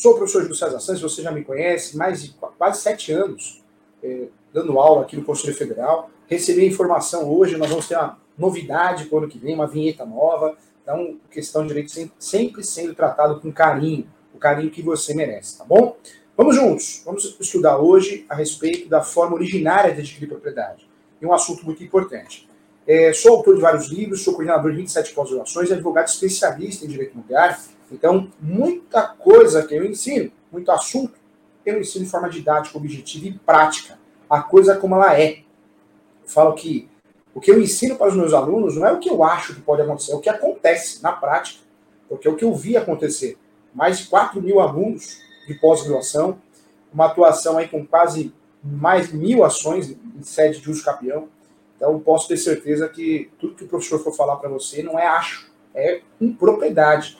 Sou professor Júlio César Santos, você já me conhece, mais de quase sete anos é, dando aula aqui no Conselho Federal. Recebi a informação hoje, nós vamos ter uma novidade para o ano que vem, uma vinheta nova. Então, questão de direito sempre, sempre sendo tratado com carinho, o carinho que você merece, tá bom? Vamos juntos, vamos estudar hoje a respeito da forma originária de adquirir propriedade. E um assunto muito importante. É, sou autor de vários livros, sou coordenador de 27 pós-graduações, advogado especialista em direito imobiliário. Então, muita coisa que eu ensino, muito assunto, eu ensino de forma didática, objetiva e prática. A coisa como ela é. Eu falo que o que eu ensino para os meus alunos não é o que eu acho que pode acontecer, é o que acontece na prática. Porque é o que eu vi acontecer. Mais de 4 mil alunos de pós-graduação, uma atuação aí com quase mais mil ações em sede de uso capião. Então, posso ter certeza que tudo que o professor for falar para você não é acho, é com propriedade.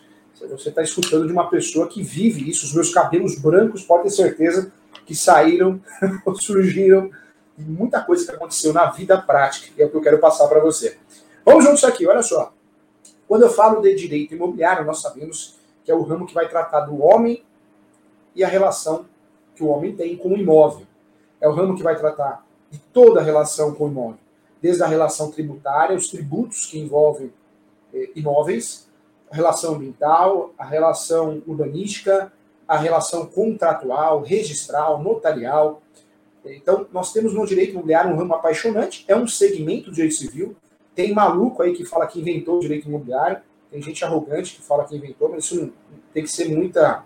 Você está escutando de uma pessoa que vive isso. Os meus cabelos brancos, pode ter certeza que saíram, surgiram muita coisa que aconteceu na vida prática, que é o que eu quero passar para você. Vamos juntos aqui, olha só. Quando eu falo de direito imobiliário, nós sabemos que é o ramo que vai tratar do homem e a relação que o homem tem com o imóvel. É o ramo que vai tratar de toda a relação com o imóvel, desde a relação tributária, os tributos que envolvem eh, imóveis, a relação ambiental, a relação urbanística, a relação contratual, registral, notarial. Então, nós temos no direito imobiliário um ramo apaixonante, é um segmento do direito civil. Tem maluco aí que fala que inventou o direito imobiliário, tem gente arrogante que fala que inventou, mas isso tem que ser muita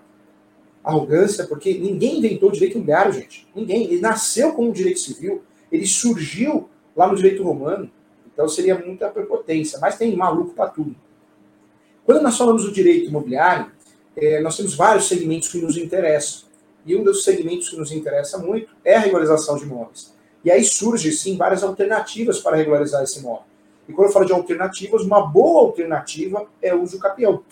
arrogância, porque ninguém inventou o direito imobiliário, gente. Ninguém. Ele nasceu como direito civil, ele surgiu lá no direito romano, então seria muita prepotência, mas tem maluco para tudo. Quando nós falamos do direito imobiliário, é, nós temos vários segmentos que nos interessam. E um dos segmentos que nos interessa muito é a regularização de imóveis. E aí surge, sim, várias alternativas para regularizar esse imóvel. E quando eu falo de alternativas, uma boa alternativa é o uso capião.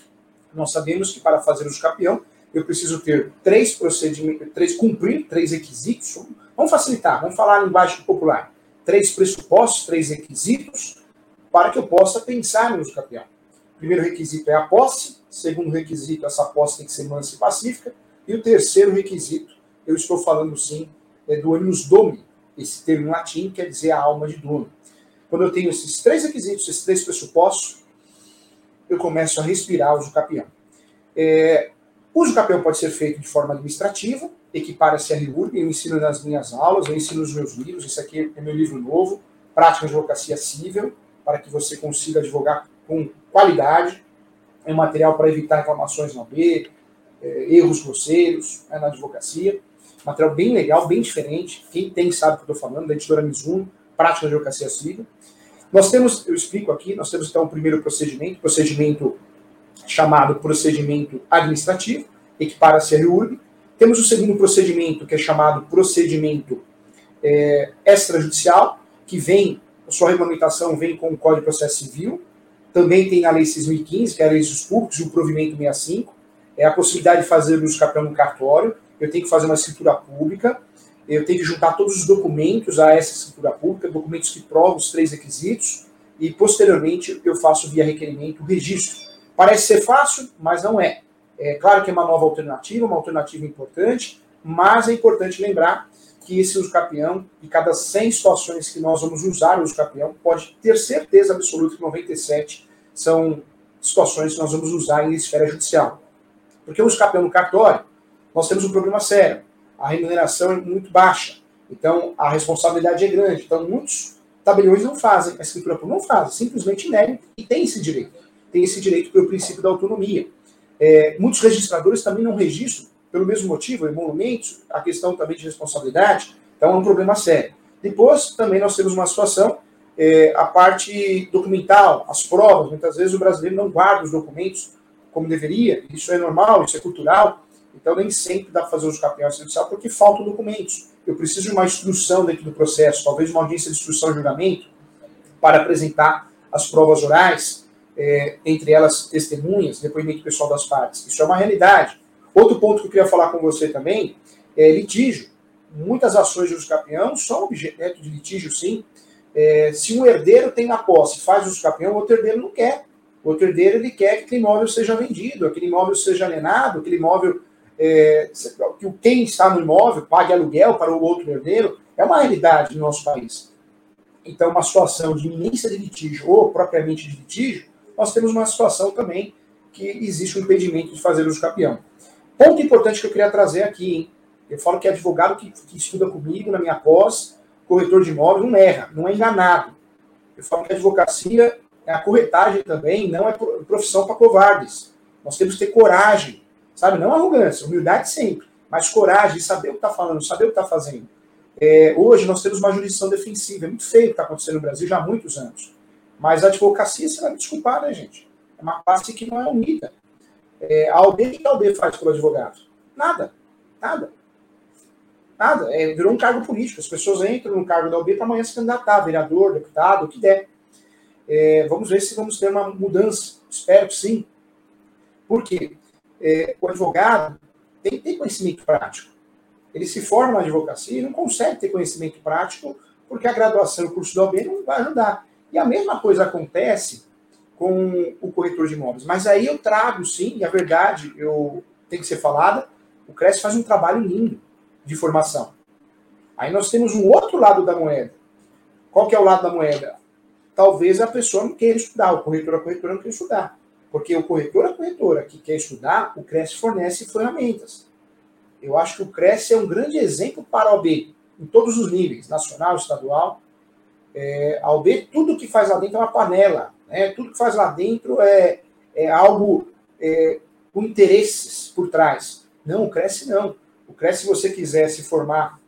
Nós sabemos que para fazer uso capião, eu preciso ter três procedimentos, três, cumprir três requisitos. Vamos facilitar, vamos falar a linguagem popular. Três pressupostos, três requisitos, para que eu possa pensar no uso capião. Primeiro requisito é a posse, segundo requisito, essa posse tem que ser mansa e pacífica, e o terceiro requisito, eu estou falando sim, é do animus domi, esse termo em latim quer dizer a alma de dono. Quando eu tenho esses três requisitos, esses três pressupostos, eu começo a respirar o uso capião. É, o uso capião pode ser feito de forma administrativa, equipara-se a RIURB, eu ensino nas minhas aulas, eu ensino nos meus livros, esse aqui é meu livro novo, Prática de Advocacia Cível, para que você consiga advogar com qualidade, é um material para evitar reclamações na B, é, erros grosseiros é, na advocacia. Material bem legal, bem diferente. Quem tem sabe o que eu estou falando, da editora Mizuno, Prática de Advocacia Civil. Nós temos, eu explico aqui, nós temos então o primeiro procedimento, procedimento chamado procedimento administrativo, equipara-se a REURB. Temos o segundo procedimento, que é chamado procedimento é, extrajudicial, que vem, a sua regulamentação vem com o Código de Processo Civil, também tem a Lei 6.015, que é a Lei dos Públicos, o Provimento 65, é a possibilidade de fazer uso capel no cartório, eu tenho que fazer uma escritura pública, eu tenho que juntar todos os documentos a essa escritura pública, documentos que provam os três requisitos, e posteriormente eu faço via requerimento o registro. Parece ser fácil, mas não é. É claro que é uma nova alternativa, uma alternativa importante, mas é importante lembrar que esse uso capião, e cada 100 situações que nós vamos usar o uso pode ter certeza absoluta que 97 são situações que nós vamos usar em esfera judicial. Porque o uso no cartório, nós temos um problema sério. A remuneração é muito baixa. Então, a responsabilidade é grande. Então, muitos tabeliões não fazem, a escritura não faz, simplesmente negam e tem esse direito. Tem esse direito pelo princípio da autonomia. É, muitos registradores também não registram pelo mesmo motivo, emolumentos, a questão também de responsabilidade, então é um problema sério. Depois, também nós temos uma situação, é, a parte documental, as provas, muitas vezes o brasileiro não guarda os documentos como deveria, isso é normal, isso é cultural, então nem sempre dá para fazer uso capião judicial porque faltam documentos. Eu preciso de uma instrução dentro do processo, talvez uma audiência de instrução e julgamento, para apresentar as provas orais, é, entre elas testemunhas, depoimento pessoal das partes. Isso é uma realidade. Outro ponto que eu queria falar com você também é litígio. Muitas ações de uso capião são objeto de litígio, sim. É, se um herdeiro tem na posse faz uso capião, o outro herdeiro não quer. O outro herdeiro ele quer que aquele imóvel seja vendido, aquele imóvel seja alienado, aquele imóvel é, que quem está no imóvel pague aluguel para o outro herdeiro, é uma realidade no nosso país. Então, uma situação de iminência de litígio ou propriamente de litígio, nós temos uma situação também que existe um impedimento de fazer uso capião. Ponto importante que eu queria trazer aqui, hein? Eu falo que advogado que, que estuda comigo na minha pós, corretor de imóveis, não erra, não é enganado. Eu falo que a advocacia, a corretagem também, não é profissão para covardes. Nós temos que ter coragem, sabe? Não arrogância, humildade sempre, mas coragem saber o que está falando, saber o que está fazendo. É, hoje nós temos uma jurisdição defensiva, é muito feio o que está acontecendo no Brasil já há muitos anos. Mas a advocacia, me desculpar, né, gente? É uma classe que não é unida. É, a OAB, o que a OAB faz pelo advogado? Nada. Nada. Nada. É, virou um cargo político. As pessoas entram no cargo da OAB para amanhã se candidatar, vereador, deputado, o que der. É, vamos ver se vamos ter uma mudança. Espero que sim. Por quê? É, o advogado tem ter conhecimento prático. Ele se forma na advocacia e não consegue ter conhecimento prático porque a graduação e o curso da OAB não vai ajudar. E a mesma coisa acontece com o corretor de imóveis. Mas aí eu trago, sim, e a verdade eu, tem que ser falada, o CRES faz um trabalho lindo de formação. Aí nós temos um outro lado da moeda. Qual que é o lado da moeda? Talvez a pessoa não queira estudar, o corretor, a corretora não queira estudar. Porque o corretor, a corretora que quer estudar, o CRES fornece ferramentas. Eu acho que o CRES é um grande exemplo para a OB, em todos os níveis, nacional, estadual. É, a OB, tudo que faz lá dentro é uma panela. Né? Tudo que faz lá dentro é, é algo é, com interesses por trás. Não, o Cresce não. O Cresce, se você quiser se formar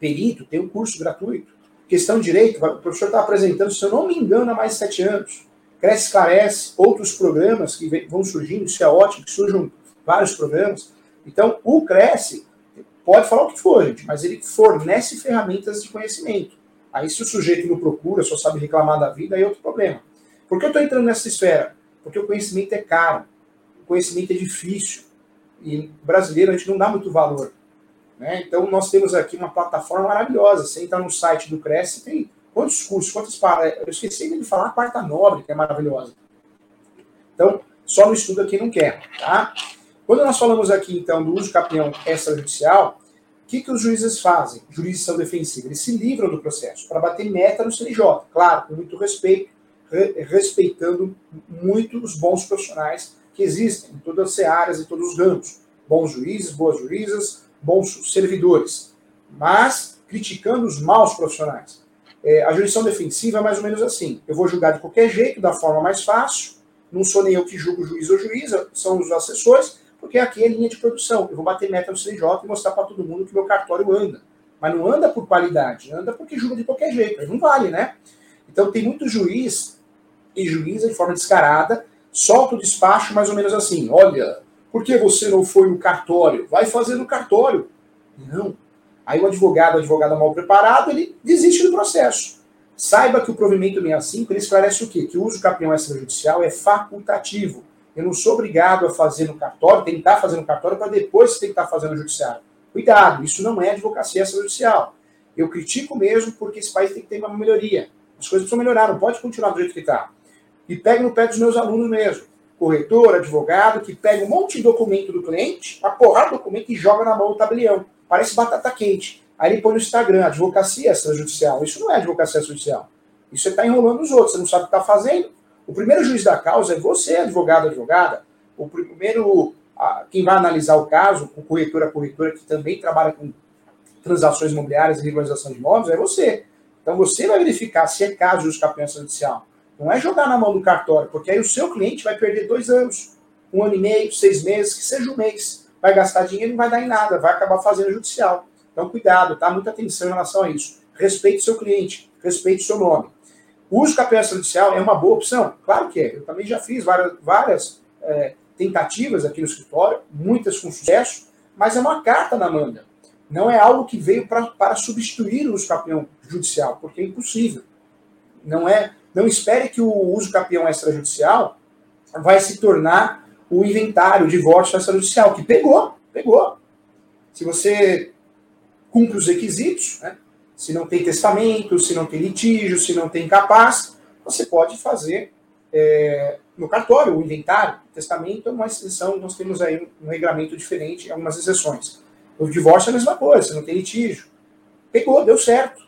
perito, tem um curso gratuito. Questão de direito, o professor está apresentando, se eu não me engano, há mais de sete anos. Cresce Esclarece, outros programas que vão surgindo, isso é ótimo, que surjam vários programas. Então, o Cresce pode falar o que for, gente, mas ele fornece ferramentas de conhecimento. Aí, se o sujeito não procura, só sabe reclamar da vida, aí é outro problema. Por que eu estou entrando nessa esfera? Porque o conhecimento é caro, o conhecimento é difícil. E brasileiro a gente não dá muito valor. Né? Então, nós temos aqui uma plataforma maravilhosa. Você entra no site do Cresce, tem quantos cursos, quantas paradas. Eu esqueci de falar a quarta nobre, que é maravilhosa. Então, só no estudo aqui não quer. Tá? Quando nós falamos aqui, então, do uso campeão extrajudicial, que, que os juízes fazem? Jurisdição defensiva. Eles se livram do processo para bater meta no CNJ. Claro, com muito respeito, respeitando muito os bons profissionais que existem em todas as áreas e todos os ramos. Bons juízes, boas juízas, bons servidores. Mas criticando os maus profissionais. É, a jurisdição defensiva é mais ou menos assim. Eu vou julgar de qualquer jeito, da forma mais fácil. Não sou nem eu que julgo o juiz ou juíza, são os assessores, porque aqui é linha de produção. Eu vou bater meta no CNJ e mostrar para todo mundo que meu cartório anda. Mas não anda por qualidade, anda porque julga de qualquer jeito. Aí não vale, né? Então tem muito juiz e juíza, de forma descarada, solta o despacho mais ou menos assim: olha, por que você não foi no cartório? Vai fazer no cartório. Não. Aí o advogado, o advogado mal preparado, ele desiste do processo. Saiba que o provimento 65 ele esclarece o quê? Que o uso campeão extrajudicial é facultativo. Eu não sou obrigado a fazer no cartório, tentar fazer no cartório para depois tentar fazer no judiciário. Cuidado, isso não é advocacia extrajudicial. Eu critico mesmo porque esse país tem que ter uma melhoria. As coisas precisam melhorar, não pode continuar do jeito que está e pego no pé dos meus alunos mesmo. Corretor, advogado, que pega um monte de documento do cliente, a porrada do documento e joga na mão do tabelião. Parece batata quente. Aí ele põe no Instagram, advocacia extrajudicial. Isso não é advocacia extrajudicial. Isso você está enrolando os outros, você não sabe o que está fazendo. O primeiro juiz da causa é você, advogado, advogada. O primeiro, quem vai analisar o caso, o corretor, a corretora, que também trabalha com transações imobiliárias e regularização de imóveis, é você. Então você vai verificar se é caso de escapamento extrajudicial. Não é jogar na mão do cartório, porque aí o seu cliente vai perder dois anos, um ano e meio, seis meses, que seja um mês. Vai gastar dinheiro e não vai dar em nada, vai acabar fazendo judicial. Então, cuidado, tá? Muita atenção em relação a isso. Respeite o seu cliente, respeite o seu nome. O uso capela judicial é uma boa opção? Claro que é. Eu também já fiz várias, várias é, tentativas aqui no escritório, muitas com sucesso, mas é uma carta na manga. Não é algo que veio pra, para substituir o uso campeão judicial, porque é impossível. Não é não espere que o uso capião extrajudicial vai se tornar o inventário, o divórcio extrajudicial, que pegou, pegou. Se você cumpre os requisitos, né? Se não tem testamento, se não tem litígio, se não tem capaz, você pode fazer é, no cartório, o inventário, testamento é uma exceção, nós temos aí um regramento diferente, algumas exceções. O divórcio é a mesma coisa, você não tem litígio. Pegou, deu certo.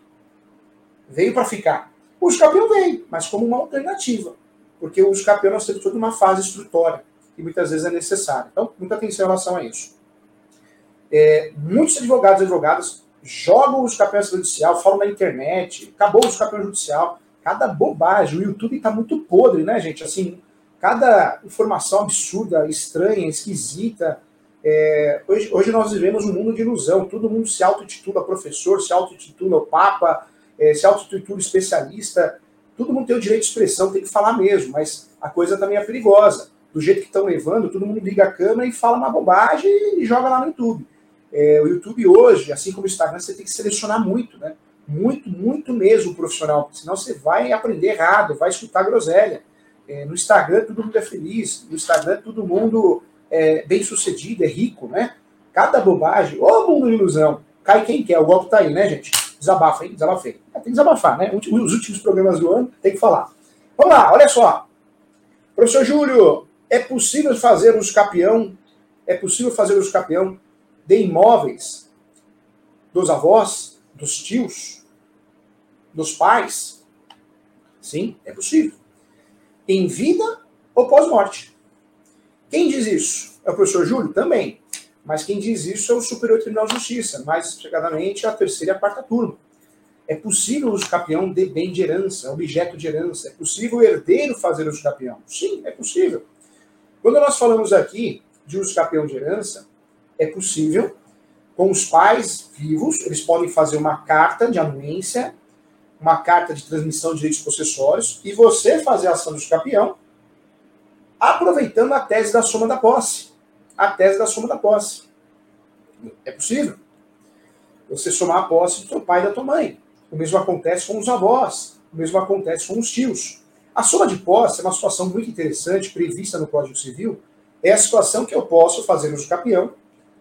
Veio para ficar. O uso campeão veio, mas como uma alternativa. Porque o uso campeão nós temos toda uma fase instrutória, que muitas vezes é necessária. Então, muita atenção em relação a isso. É, muitos advogados e advogadas jogam os campeões judicial, falam na internet, acabou os campeões judicial. Cada bobagem. O YouTube está muito podre, né, gente? Assim, cada informação absurda, estranha, esquisita. É, hoje, hoje nós vivemos um mundo de ilusão. Todo mundo se autotitula professor, se autotitula o Papa, é, se autotitula especialista. Todo mundo tem o direito de expressão, tem que falar mesmo, mas a coisa também é perigosa. Do jeito que estão levando, todo mundo liga a câmera e fala uma bobagem e joga lá no YouTube. É, o YouTube hoje, assim como o Instagram, você tem que selecionar muito, né? Muito, muito mesmo profissional, senão você vai aprender errado, vai escutar groselha. É, no Instagram todo mundo é feliz, no Instagram todo mundo é bem sucedido, é rico, né? Cada bobagem, ô mundo de ilusão, cai quem quer, o golpe tá aí, né, gente? Desabafa, hein? Desabafei. Tem que desabafar, né? Os últimos programas do ano tem que falar. Vamos lá, olha só. Professor Júlio, é possível fazer os capião? É possível fazer os capião de imóveis dos avós, dos tios, dos pais? Sim, é possível. Em vida ou pós-morte. Quem diz isso? É o professor Júlio? Também. Mas quem diz isso é o Superior Tribunal de Justiça, mais chegadamente a terceira e a quarta turma. É possível o uso capião de bem de herança, objeto de herança. É possível o herdeiro fazer uso capião? Sim, é possível. Quando nós falamos aqui de uso capião de herança, é possível, com os pais vivos, eles podem fazer uma carta de anuência, uma carta de transmissão de direitos possessórios, e você fazer a ação do campeão, aproveitando a tese da soma da posse. A tese da soma da posse. É possível. Você somar a posse do seu pai e da tua mãe. O mesmo acontece com os avós. O mesmo acontece com os tios. A soma de posse é uma situação muito interessante, prevista no Código Civil. É a situação que eu posso fazer uso campeão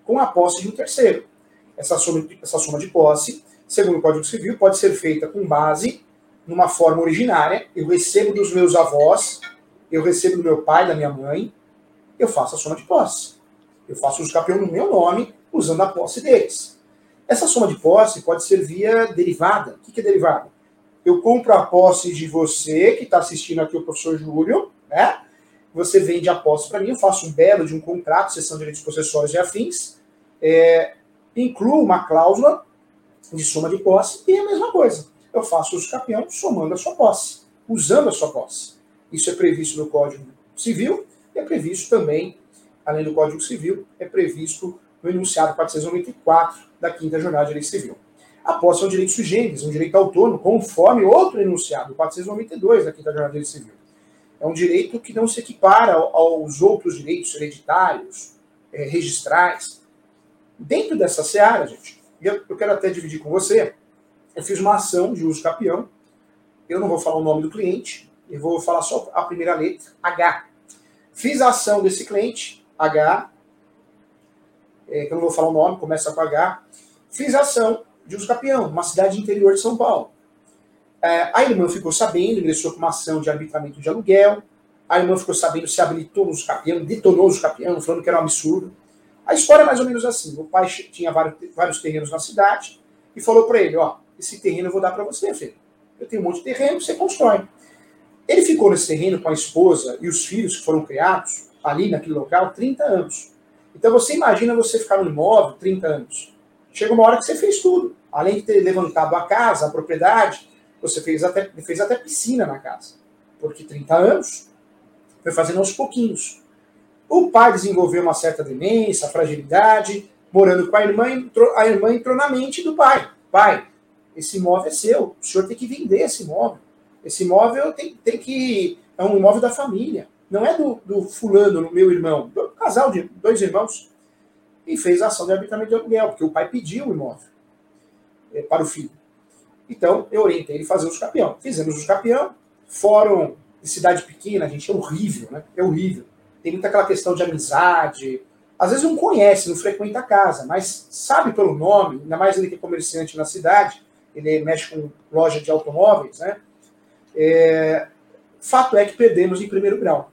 com a posse de um terceiro. Essa soma, essa soma de posse, segundo o Código Civil, pode ser feita com base numa forma originária. Eu recebo dos meus avós, eu recebo do meu pai, da minha mãe, eu faço a soma de posse. Eu faço o campeão no meu nome, usando a posse deles. Essa soma de posse pode ser via derivada. O que é derivada? Eu compro a posse de você, que está assistindo aqui o professor Júlio, né? Você vende a posse para mim, eu faço um belo de um contrato, sessão de direitos possessórios e afins, é, incluo uma cláusula de soma de posse e é a mesma coisa. Eu faço o campeão somando a sua posse, usando a sua posse. Isso é previsto no Código Civil e é previsto também, além do Código Civil, é previsto no enunciado 494 da Quinta Jornada de Direito Civil. A posse é um direito sui um direito autônomo, conforme outro enunciado, 492 da Quinta Jornada de Direito Civil. É um direito que não se equipara aos outros direitos hereditários, é, registrais. Dentro dessa seara, gente, eu, eu quero até dividir com você, eu fiz uma ação de uso capião, eu não vou falar o nome do cliente, eu vou falar só a primeira letra, H. Fiz a ação desse cliente, H, é, que eu não vou falar o nome, começa com H. Fiz a ação de uso capião, uma cidade interior de São Paulo. É, a irmã ficou sabendo, ingressou com uma ação de arbitramento de aluguel. A irmã ficou sabendo, se habilitou nos capião, detonou os capião, falando que era um absurdo. A história é mais ou menos assim. O pai tinha vários, vários terrenos na cidade e falou para ele, ó, esse terreno eu vou dar para você, filho. Eu tenho um monte de terreno, você constrói. Ele ficou nesse terreno com a esposa e os filhos que foram criados ali naquele local 30 anos. Então você imagina você ficar no imóvel 30 anos. Chega uma hora que você fez tudo. Além de ter levantado a casa, a propriedade, você fez até, fez até piscina na casa. Porque 30 anos foi fazendo aos pouquinhos. O pai desenvolveu uma certa demência, fragilidade, morando com a irmã, entrou, a irmã entrou na mente do pai. Pai, esse imóvel é seu, o senhor tem que vender esse imóvel. Esse imóvel tem, tem que. É um imóvel da família. Não é do, do fulano, meu irmão, do casal de dois irmãos. E fez a ação de arbitramento de aluguel, porque o pai pediu o imóvel é, para o filho. Então, eu orientei ele a fazer os campeão. Fizemos os campeão, fórum de cidade pequena, gente, é horrível, né? É horrível. Tem muita aquela questão de amizade. Às vezes não conhece, não frequenta a casa, mas sabe pelo nome, ainda mais ele que é comerciante na cidade, ele mexe com loja de automóveis, né? É... Fato é que perdemos em primeiro grau.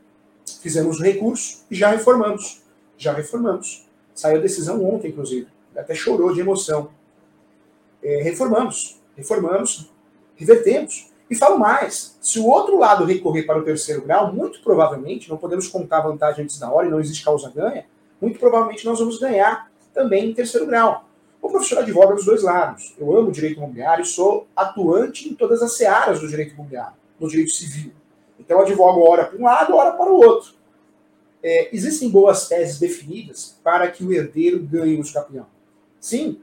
fizemos o recurso e já reformamos. Já reformamos. Saiu a decisão ontem, inclusive. Até chorou de emoção. É, reformamos. Reformamos. Revertemos. E falo mais: se o outro lado recorrer para o terceiro grau, muito provavelmente, não podemos contar vantagem antes da hora e não existe causa-ganha, muito provavelmente nós vamos ganhar também em terceiro grau. O professor advoga dos dois lados. Eu amo o direito imobiliário e sou atuante em todas as searas do direito imobiliário, no direito civil. Então eu advogo hora para um lado, hora para o outro. É, existem boas teses definidas para que o herdeiro ganhe o campeão. Sim,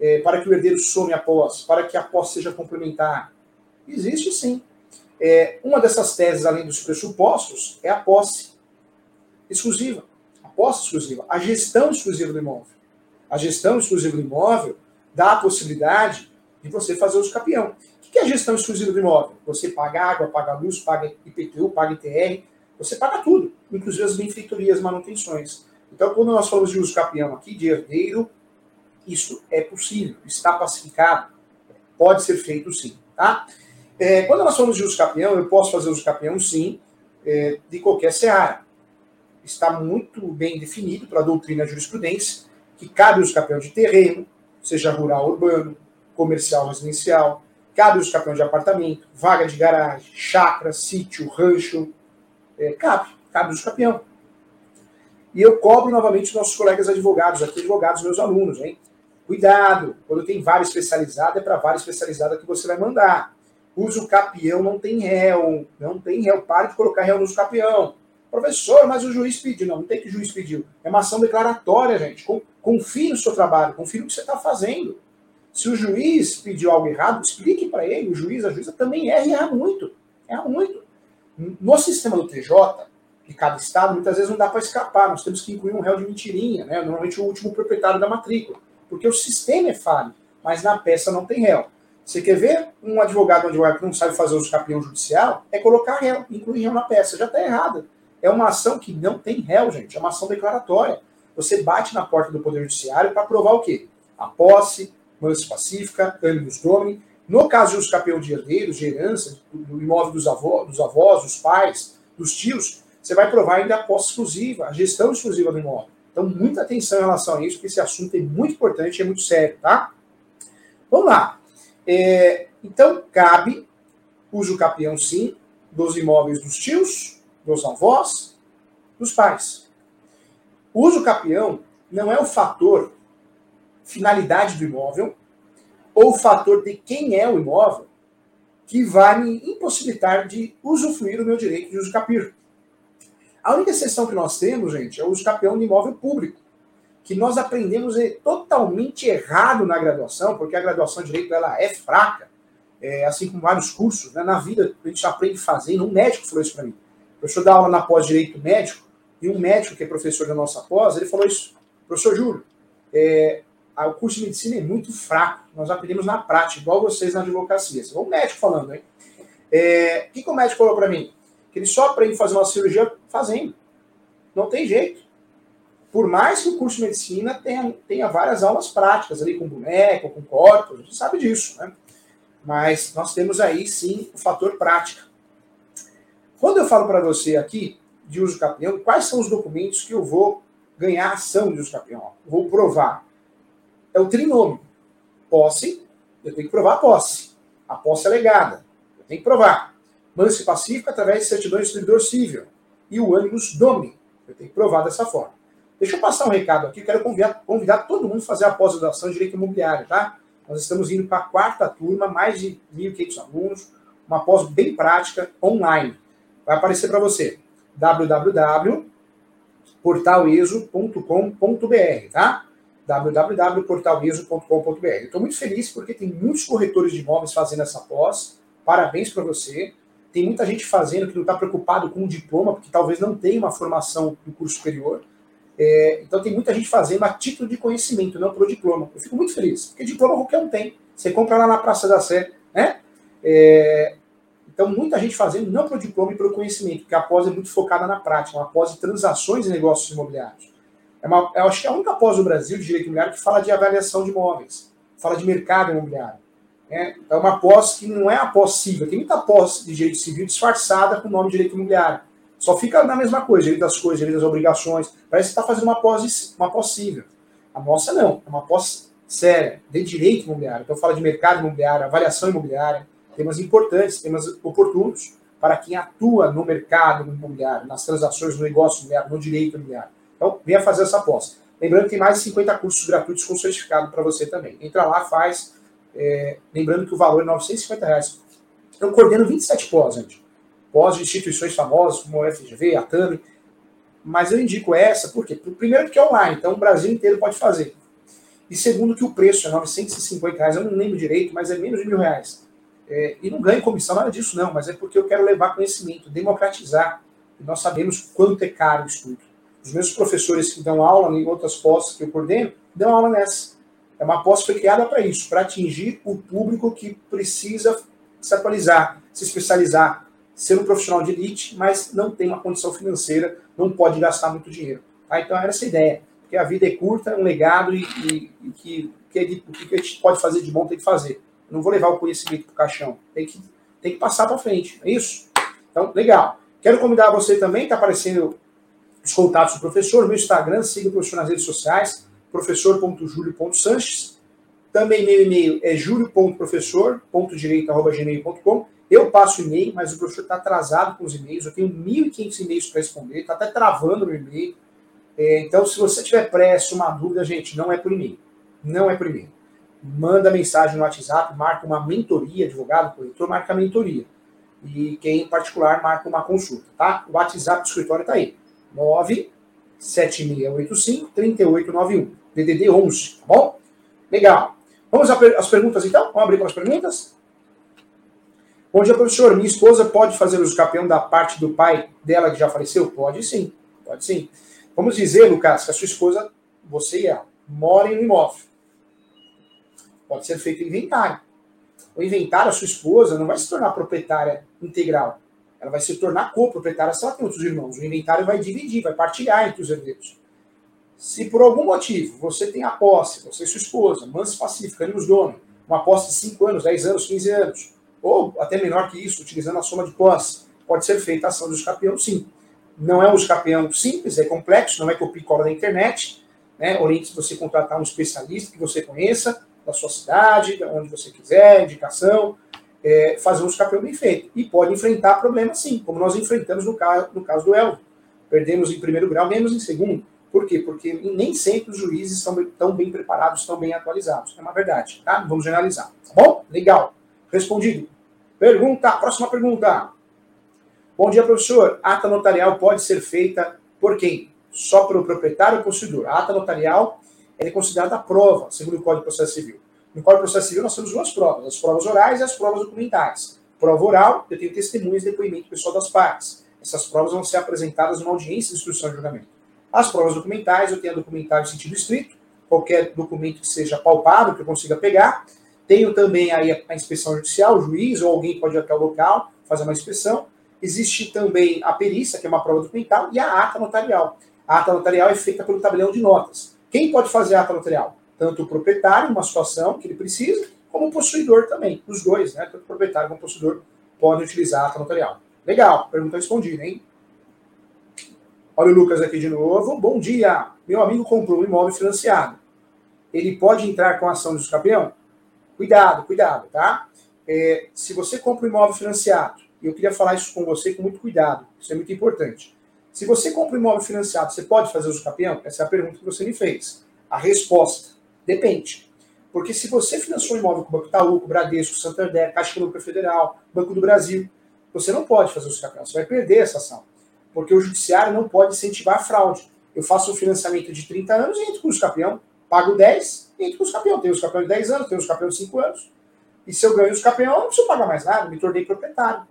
é, para que o herdeiro some a posse, para que a posse seja complementar. Existe sim. É, uma dessas teses, além dos pressupostos, é a posse exclusiva. A posse exclusiva, a gestão exclusiva do imóvel a gestão exclusiva do imóvel dá a possibilidade de você fazer o campeão. O que é a gestão exclusiva do imóvel? Você paga água, paga luz, paga IPTU, paga ITR, você paga tudo, inclusive as benfeitorias, manutenções. Então, quando nós falamos de uso capião aqui, de herdeiro, isso é possível, está pacificado, pode ser feito sim. Tá? É, quando nós falamos de uso capião, eu posso fazer uso capião sim, é, de qualquer seara. Está muito bem definido pela doutrina jurisprudência que cabe os campeões de terreno, seja rural, urbano, comercial, residencial, cabe os campeões de apartamento, vaga de garagem, chácara, sítio, rancho, é, cabe, cabe os campeões. E eu cobro novamente os nossos colegas advogados, aqui advogados, meus alunos, hein? Cuidado, quando tem vara especializada, é para vara especializada que você vai mandar. Uso capião não tem réu, não tem réu. Pare de colocar réu no uso capião. Professor, mas o juiz pediu. Não, não tem que o juiz pediu. É uma ação declaratória, gente. Confie no seu trabalho, confie no que você está fazendo. Se o juiz pediu algo errado, explique para ele. O juiz, a juíza também erra e erra muito. Erra muito. No sistema do TJ, de cada estado, muitas vezes não dá para escapar. Nós temos que incluir um réu de mentirinha, né? normalmente o último proprietário da matrícula. Porque o sistema é falho, mas na peça não tem réu. Você quer ver um advogado, um advogado que não sabe fazer o capião judicial? É colocar réu, incluir réu na peça. Já está errado. É uma ação que não tem réu, gente. É uma ação declaratória. Você bate na porta do Poder Judiciário para provar o quê? A posse, mansa pacífica, ânimos domini. No caso de os capião de herdeiros, de herança, do imóvel dos avós, dos avós, dos pais, dos tios, você vai provar ainda a posse exclusiva, a gestão exclusiva do imóvel. Então, muita atenção em relação a isso, porque esse assunto é muito importante é muito sério, tá? Vamos lá. É, então, cabe uso capião, sim, dos imóveis dos tios, dos avós, dos pais. O uso capião não é o fator finalidade do imóvel ou o fator de quem é o imóvel que vai me impossibilitar de usufruir o meu direito de uso capir. A única exceção que nós temos, gente, é o uso de imóvel público, que nós aprendemos totalmente errado na graduação, porque a graduação de direito ela é fraca, é, assim como vários cursos, né? na vida a gente aprende fazendo. Um médico falou isso para mim. professor dá aula na pós-direito médico, e um médico que é professor da nossa pós, ele falou isso, professor Júlio, é, o curso de medicina é muito fraco, nós aprendemos na prática, igual vocês na advocacia. É um médico falando, hein? É, o que, que o médico falou para mim? Que ele só aprende a fazer uma cirurgia fazendo. Não tem jeito. Por mais que o curso de medicina tenha, tenha várias aulas práticas ali com boneco, com corpos, a gente sabe disso, né? Mas nós temos aí sim o fator prática. Quando eu falo para você aqui de uso capião, quais são os documentos que eu vou ganhar ação de uso capião? Vou provar. É o trinômio. Posse, eu tenho que provar a posse. A posse é legada, eu tenho que provar. Manso pacífico através de certidão de distribuidor civil. E o ânimos domini, eu tenho que provar dessa forma. Deixa eu passar um recado aqui, quero convidar, convidar todo mundo a fazer a pós-graduação em Direito Imobiliário, tá? Nós estamos indo para a quarta turma, mais de 1.500 alunos, uma pós bem prática, online. Vai aparecer para você www.portaleso.com.br, tá? www.portaleso.com.br. Estou muito feliz porque tem muitos corretores de imóveis fazendo essa pós. Parabéns para você. Tem muita gente fazendo que não está preocupado com o diploma, porque talvez não tenha uma formação do curso superior. É, então tem muita gente fazendo a título de conhecimento, não pelo diploma. Eu fico muito feliz, porque diploma qualquer um tem. Você compra lá na Praça da Sé, né? É, então, muita gente fazendo não pelo diploma e pelo conhecimento, porque a pós é muito focada na prática, uma pós de transações e negócios imobiliários. É uma, eu acho que é a única pós do Brasil de direito imobiliário que fala de avaliação de imóveis, fala de mercado imobiliário. Né? É uma pós que não é a pós civil, tem muita pós de direito civil disfarçada com o nome de direito imobiliário. Só fica na mesma coisa, direito das coisas, direito das obrigações. Parece que está fazendo uma pós, uma possível. A nossa não, é uma pós séria, de direito imobiliário. Então fala de mercado imobiliário, avaliação imobiliária, temas importantes, temas oportunos para quem atua no mercado imobiliário, nas transações, no negócio imobiliário, no direito imobiliário. Então, venha fazer essa pós. Lembrando que tem mais de 50 cursos gratuitos com certificado para você também. Entra lá, faz. É, lembrando que o valor é 950 reais. Eu coordeno 27 pós, gente. Pós de instituições famosas, como o FGV, a TAMI. Mas eu indico essa, por quê? Primeiro porque é online, então o Brasil inteiro pode fazer. E segundo que o preço é 950 reais, eu não lembro direito, mas é menos de mil reais. É, e não ganho comissão, nada disso não, mas é porque eu quero levar conhecimento, democratizar. E nós sabemos quanto é caro o estudo. Os meus professores que dão aula em outras postas que eu coordeno, dão aula nessa. É uma que foi criada para isso, para atingir o público que precisa se atualizar, se especializar, ser um profissional de elite, mas não tem uma condição financeira, não pode gastar muito dinheiro. Tá? Então era essa a ideia. Porque a vida é curta, é um legado e, e, e que, que, é o que a gente pode fazer de bom tem que fazer. Eu não vou levar o conhecimento para o caixão. Tem que, tem que passar para frente. É isso? Então, legal. Quero convidar você também, está aparecendo os contatos do professor, meu Instagram, siga o professor nas redes sociais, professor.julio.sanches. Também meu e-mail é julio.professor.direito.gmail.com. Eu passo e-mail, mas o professor está atrasado com os e-mails. Eu tenho 1.500 e-mails para responder, está até travando no e-mail. É, então, se você tiver pressa, uma dúvida, gente, não é por e-mail. Não é por e-mail. Manda mensagem no WhatsApp, marca uma mentoria, advogado, corretor, marca a mentoria. E quem em particular marca uma consulta, tá? O WhatsApp do escritório está aí. 97685-3891. DDD 11, tá bom? Legal. Vamos às perguntas então? Vamos abrir com as perguntas? Bom dia, professor. Minha esposa pode fazer uso campeão da parte do pai dela que já faleceu? Pode sim, pode sim. Vamos dizer, Lucas, que a sua esposa, você e ela, moram em um imóvel. Pode ser feito inventário. O inventário, a sua esposa não vai se tornar proprietária integral. Ela vai se tornar coproprietária se ela tem outros irmãos. O inventário vai dividir, vai partilhar entre os herdeiros. Se por algum motivo você tem a posse, você e sua esposa, manso pacífica, nos dono, uma posse de 5 anos, 10 anos, 15 anos, ou até menor que isso, utilizando a soma de posse, pode ser feita a ação de escapeão, sim. Não é um escapeão simples, é complexo, não é copia e cola na internet. Né? Oriente você contratar um especialista que você conheça, da sua cidade, onde você quiser, indicação, é, fazer um escapeão bem feito. E pode enfrentar problemas sim, como nós enfrentamos no caso, no caso do Elvio. Perdemos em primeiro grau, menos em segundo. Por quê? Porque nem sempre os juízes estão tão bem preparados, estão bem atualizados. É uma verdade, tá? Vamos generalizar. Tá bom? Legal. Respondido. Pergunta, próxima pergunta. Bom dia, professor. Ata notarial pode ser feita por quem? Só pelo proprietário ou possuidor? A ata notarial é considerada prova, segundo o Código de Processo Civil. No Código de Processo Civil nós temos duas provas, as provas orais e as provas documentais. Prova oral, eu tenho testemunhas depoimento pessoal das partes. Essas provas vão ser apresentadas numa audiência de instrução de julgamento. As provas documentais, eu tenho a documentário em sentido estrito, qualquer documento que seja palpável, que eu consiga pegar. Tenho também aí a inspeção judicial, o juiz ou alguém pode ir até o local, fazer uma inspeção. Existe também a perícia, que é uma prova documental, e a ata notarial. A ata notarial é feita pelo tabelião de notas. Quem pode fazer a ata notarial? Tanto o proprietário, uma situação que ele precisa, como o possuidor também. Os dois, né? Tanto o proprietário como o possuidor podem utilizar a ata notarial. Legal, pergunta respondida, hein? Olha o Lucas aqui de novo. Bom dia. Meu amigo comprou um imóvel financiado. Ele pode entrar com a ação de escapeão? Cuidado, cuidado, tá? É, se você compra um imóvel financiado, e eu queria falar isso com você com muito cuidado, isso é muito importante. Se você compra um imóvel financiado, você pode fazer o escapeão? Essa é a pergunta que você me fez. A resposta, depende. Porque se você financiou um imóvel com o Banco Itaú, com o Bradesco, Santander, Caixa Econômica Federal, Banco do Brasil, você não pode fazer o escapeão, você vai perder essa ação porque o judiciário não pode incentivar a fraude. Eu faço um financiamento de 30 anos e entro com os campeão, pago 10 e entro com os campeão. Tenho os campeões de 10 anos, tenho os campeões de 5 anos. E se eu ganho os campeões, eu não preciso pagar mais nada, me tornei proprietário.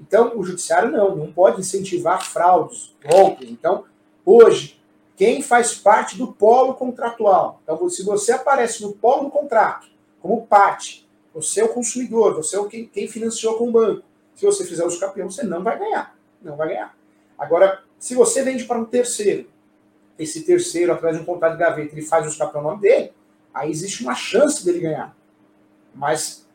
Então, o judiciário não, não pode incentivar fraudes, golpes. Então, hoje, quem faz parte do polo contratual, então, se você aparece no polo do contrato, como parte, você é o consumidor, você é o quem, quem financiou com o banco. Se você fizer os campeões, você não vai ganhar. Não vai ganhar. Agora, se você vende para um terceiro, esse terceiro, através de um contrato de gaveta, ele faz o escape ao nome dele, aí existe uma chance dele ganhar. Mas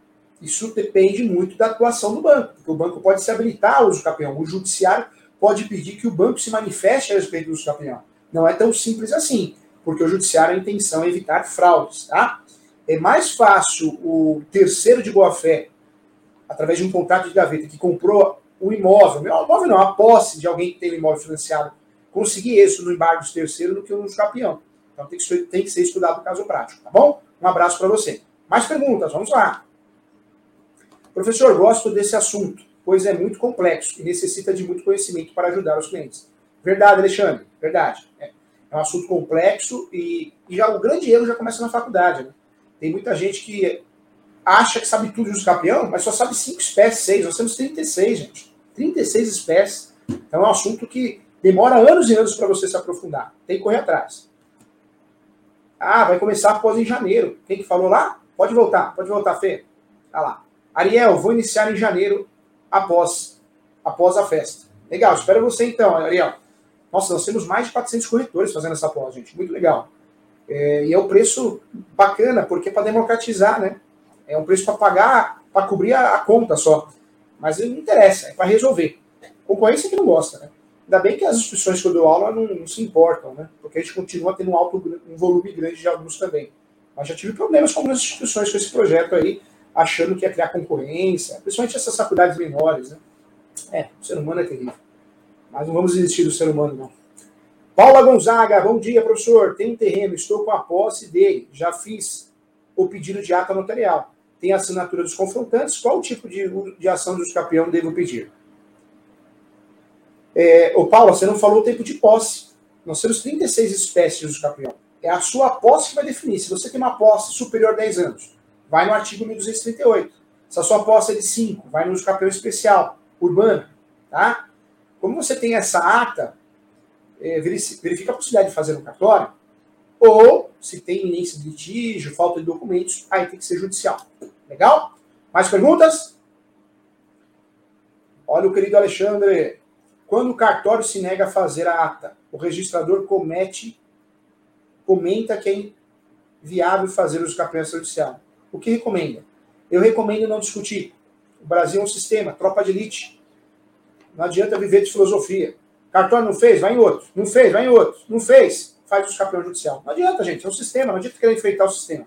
isso depende muito da atuação do banco, porque o banco pode se habilitar ao uso campeão, o judiciário pode pedir que o banco se manifeste a respeito do campeão. Não é tão simples assim, porque o judiciário a intenção é evitar fraudes, tá? É mais fácil o terceiro de boa-fé, através de um contrato de gaveta, que comprou o imóvel, o imóvel não, a posse de alguém que tem o imóvel financiado, conseguir isso no embargo dos terceiros do que no campeão. Então tem que, tem que ser estudado o caso prático, tá bom? Um abraço para você. Mais perguntas, vamos lá. Professor, gosto desse assunto, pois é muito complexo e necessita de muito conhecimento para ajudar os clientes. Verdade, Alexandre, verdade. É, é um assunto complexo e, e, já o grande erro já começa na faculdade. Né? Tem muita gente que acha que sabe tudo de escapião, mas só sabe cinco espécies, seis. Nós temos 36, gente. 36 espécies. Então é um assunto que demora anos e anos para você se aprofundar. Tem que correr atrás. Ah, vai começar após em janeiro. Quem que falou lá? Pode voltar, pode voltar, Fê. Tá lá. Ariel, vou iniciar em janeiro após, após a festa. Legal, espero você então, Ariel. Nossa, nós temos mais de 400 corretores fazendo essa pós, gente. Muito legal. É, e é um preço bacana, porque é para democratizar, né? É um preço para pagar, para cobrir a, a, conta só. Mas não interessa, é para resolver. Concorrência que não gosta, né? Ainda bem que as instituições que eu dou aula não, não, se importam, né? Porque a gente continua tendo um, alto, um volume grande de alunos também. Mas já tive problemas com algumas instituições com esse projeto aí, achando que ia criar concorrência, principalmente essas faculdades menores, né? É, o ser humano é terrível. Mas não vamos desistir do ser humano, não. Paula Gonzaga, bom dia, professor. Tem um terreno, estou com a posse dele. Já fiz o pedido de ata notarial. Tem a assinatura dos confrontantes. Qual tipo de, de ação do escapião devo pedir? É, ô, Paula, você não falou o tempo de posse. Nós temos 36 espécies do escapião. É a sua posse que vai definir. Se você tem uma posse superior a 10 anos, vai no artigo 1238. Se a sua posse é de 5, vai no escapião especial, urbano. Tá? Como você tem essa ata, é, verifica a possibilidade de fazer no cartório, ou se tem iminência de litígio, falta de documentos, aí tem que ser judicial. Legal? Mais perguntas? Olha o querido Alexandre. Quando o cartório se nega a fazer a ata, o registrador comete, comenta que é viável fazer o escapamento judicial. O que recomenda? Eu recomendo não discutir. O Brasil é um sistema, tropa de elite. Não adianta viver de filosofia. Cartório não fez, vai em outro. Não fez, vai em outro. Não fez, faz o escapeão judicial. Não adianta, gente. É um sistema, não adianta querer enfeitar o sistema.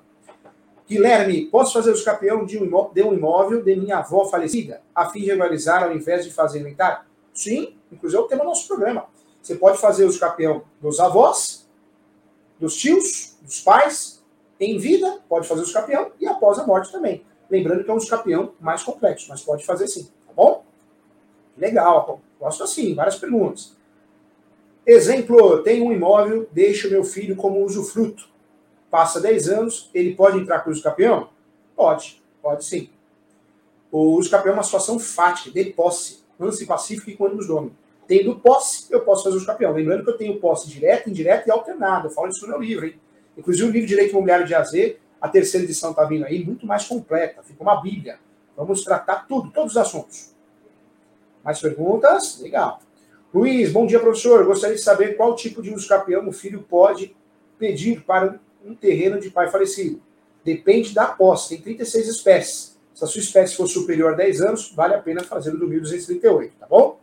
Guilherme, posso fazer o escapeão de um, imóvel, de um imóvel de minha avó falecida, a fim de regularizar ao invés de fazer inventário? Sim, inclusive é o tema do nosso programa. Você pode fazer o escapeão dos avós, dos tios, dos pais, em vida, pode fazer o escapeão, e após a morte também. Lembrando que é um escapeão mais complexo, mas pode fazer sim, tá bom? Legal, gosto assim, várias perguntas. Exemplo, tenho um imóvel, deixo meu filho como usufruto. Passa 10 anos, ele pode entrar com o escapeão? Pode, pode sim. O escapeão é uma situação fática, de posse lance pacífico e quando nos domina. Tendo posse, eu posso fazer o escapião. Lembrando que eu tenho posse direta, indireta e alternada. Eu falo isso no meu livro, hein? Inclusive o livro Direito Imobiliário de AZ, a terceira edição está vindo aí, muito mais completa. Fica uma bíblia. Vamos tratar tudo, todos os assuntos. Mais perguntas? Legal. Luiz, bom dia, professor. Gostaria de saber qual tipo de escapião o filho pode pedir para um terreno de pai falecido. Depende da posse, tem 36 espécies. Se a sua espécie for superior a 10 anos, vale a pena fazer o do 1238, tá bom?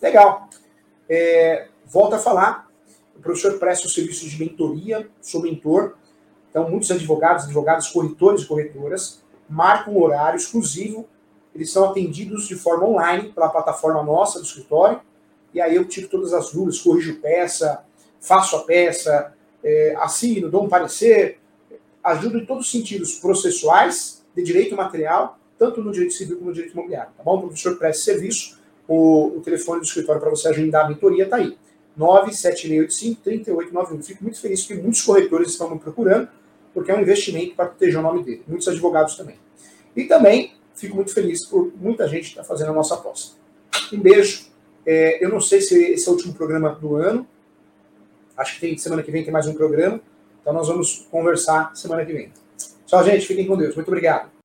Legal. É, volto a falar. O professor presta o serviço de mentoria, sou mentor. Então, muitos advogados, advogados, corretores e corretoras marcam um horário exclusivo. Eles são atendidos de forma online pela plataforma nossa do escritório. E aí eu tiro todas as dúvidas, corrijo peça, faço a peça, é, assino, dou um parecer, ajuda em todos os sentidos processuais, de direito material, tanto no direito civil como no direito imobiliário. Tá bom? O professor presta serviço, o, o telefone do escritório para você agendar a mentoria está aí. 97685-3891. Fico muito feliz que muitos corretores estão me procurando, porque é um investimento para proteger o nome dele. Muitos advogados também. E também fico muito feliz por muita gente estar tá fazendo a nossa aposta. Um beijo. É, eu não sei se esse é o último programa do ano. Acho que tem semana que vem tem mais um programa. Então nós vamos conversar semana que vem. Tchau, gente. Fiquem com Deus. Muito obrigado.